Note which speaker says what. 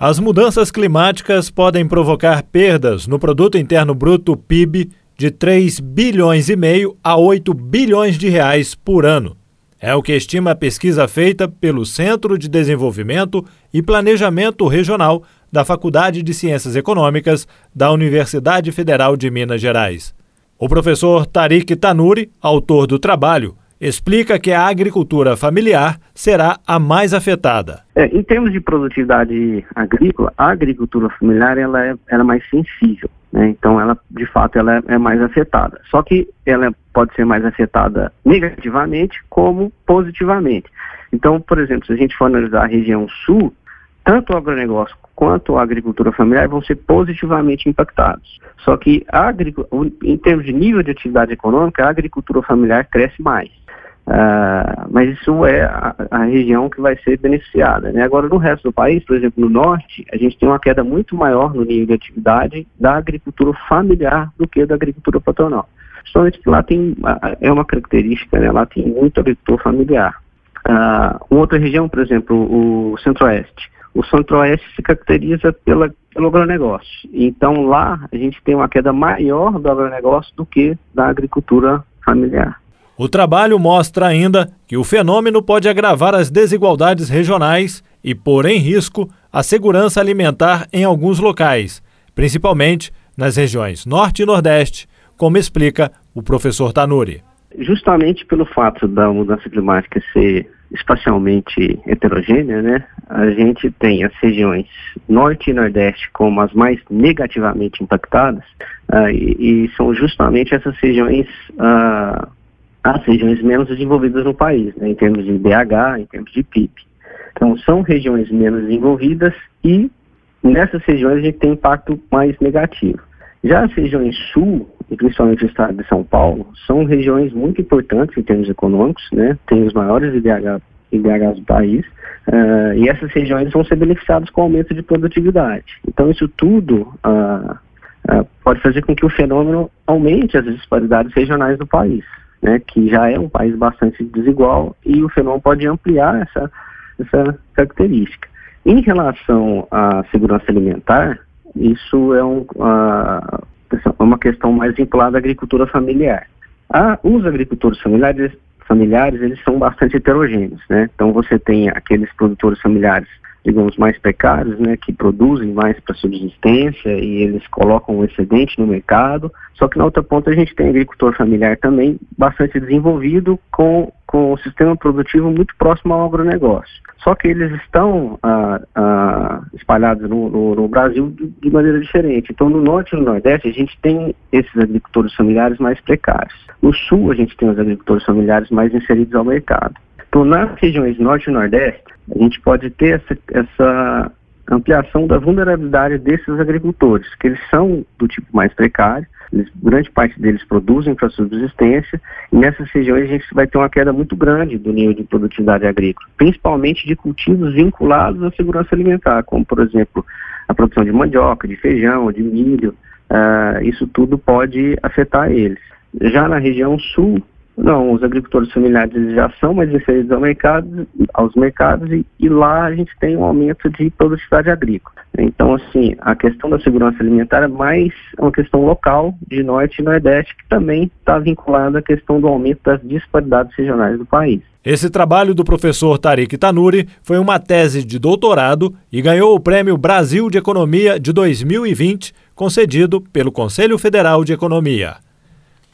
Speaker 1: As mudanças climáticas podem provocar perdas no produto interno bruto PIB de 3 bilhões e meio a 8 bilhões de reais por ano. É o que estima a pesquisa feita pelo Centro de Desenvolvimento e Planejamento Regional da Faculdade de Ciências Econômicas da Universidade Federal de Minas Gerais. O professor Tariq Tanuri, autor do trabalho, explica que a agricultura familiar será a mais afetada.
Speaker 2: É, em termos de produtividade agrícola, a agricultura familiar ela é, ela é mais sensível, né? então ela de fato ela é, é mais afetada. Só que ela pode ser mais afetada negativamente como positivamente. Então, por exemplo, se a gente for analisar a região sul, tanto o agronegócio quanto a agricultura familiar vão ser positivamente impactados. Só que em termos de nível de atividade econômica, a agricultura familiar cresce mais. Uh, mas isso é a, a, região que vai ser beneficiada. Né? Agora, no resto do país, por exemplo, no norte, a gente tem uma queda muito maior no nível de atividade da agricultura familiar do que da agricultura patronal. Principalmente que lá tem, é uma característica, né? lá tem muito agricultor familiar. Uh, outra região, por exemplo, o centro-oeste. O centro-oeste se caracteriza pela, pelo agronegócio. Então, lá a gente tem uma queda maior do agronegócio do que da agricultura familiar.
Speaker 1: O trabalho mostra ainda que o fenômeno pode agravar as desigualdades regionais e pôr em risco a segurança alimentar em alguns locais, principalmente nas regiões Norte e Nordeste, como explica o professor Tanuri.
Speaker 2: Justamente pelo fato da mudança climática ser espacialmente heterogênea, né, a gente tem as regiões Norte e Nordeste como as mais negativamente impactadas, uh, e, e, são justamente essas regiões uh, as regiões menos desenvolvidas no país, né, em termos de BH, em termos de PIB. Então, são regiões menos desenvolvidas e nessas regiões a gente tem impacto mais negativo. Já as regiões sul, e principalmente o estado de São Paulo, são regiões muito importantes em termos econômicos, né, tem os maiores IDH, IDHs do país, uh, e essas regiões vão ser beneficiadas com o aumento de produtividade. Então, isso tudo uh, pode fazer com que o fenômeno aumente as disparidades regionais do país né, que já é um país bastante desigual e o fenômeno pode ampliar essa, essa característica. Em relação à segurança alimentar, isso é um, uh, uma questão mais vinculada à agricultura familiar. Ah, os agricultores familiares, familiares, eles são bastante heterogêneos, né? Então você tem aqueles produtores familiares digamos, mais precários, né, que produzem mais para subsistência e eles colocam o excedente no mercado. Só que na outra ponta a gente tem agricultor familiar também bastante desenvolvido com, com um sistema produtivo muito próximo ao agronegócio. Só que eles estão ah, ah, espalhados no, no, no Brasil de, de, maneira diferente. Então, no norte e no nordeste, a gente tem esses agricultores familiares mais precários. No sul, a gente tem os agricultores familiares mais inseridos ao mercado. Então, nas regiões norte e nordeste, a gente pode ter essa, essa ampliação da vulnerabilidade desses agricultores, que eles são do tipo mais precário, eles, grande parte deles produzem para subsistência, e nessas regiões a gente vai ter uma queda muito grande do nível de produtividade agrícola, principalmente de cultivos vinculados à segurança alimentar, como, por exemplo, a produção de mandioca, de feijão, de milho, uh, isso tudo pode afetar eles. Já na região sul, não, os agricultores familiares já são mais inseridos ao mercado, aos mercados e, e, lá a gente tem um aumento de produtividade agrícola. Então, assim, a questão da segurança alimentar é mais uma questão local de norte e nordeste que também está vinculada à questão do aumento das disparidades regionais do país.
Speaker 1: Esse trabalho do professor Tariq Tanuri foi uma tese de doutorado e ganhou o Prêmio Brasil de Economia de 2020, concedido pelo Conselho Federal de Economia.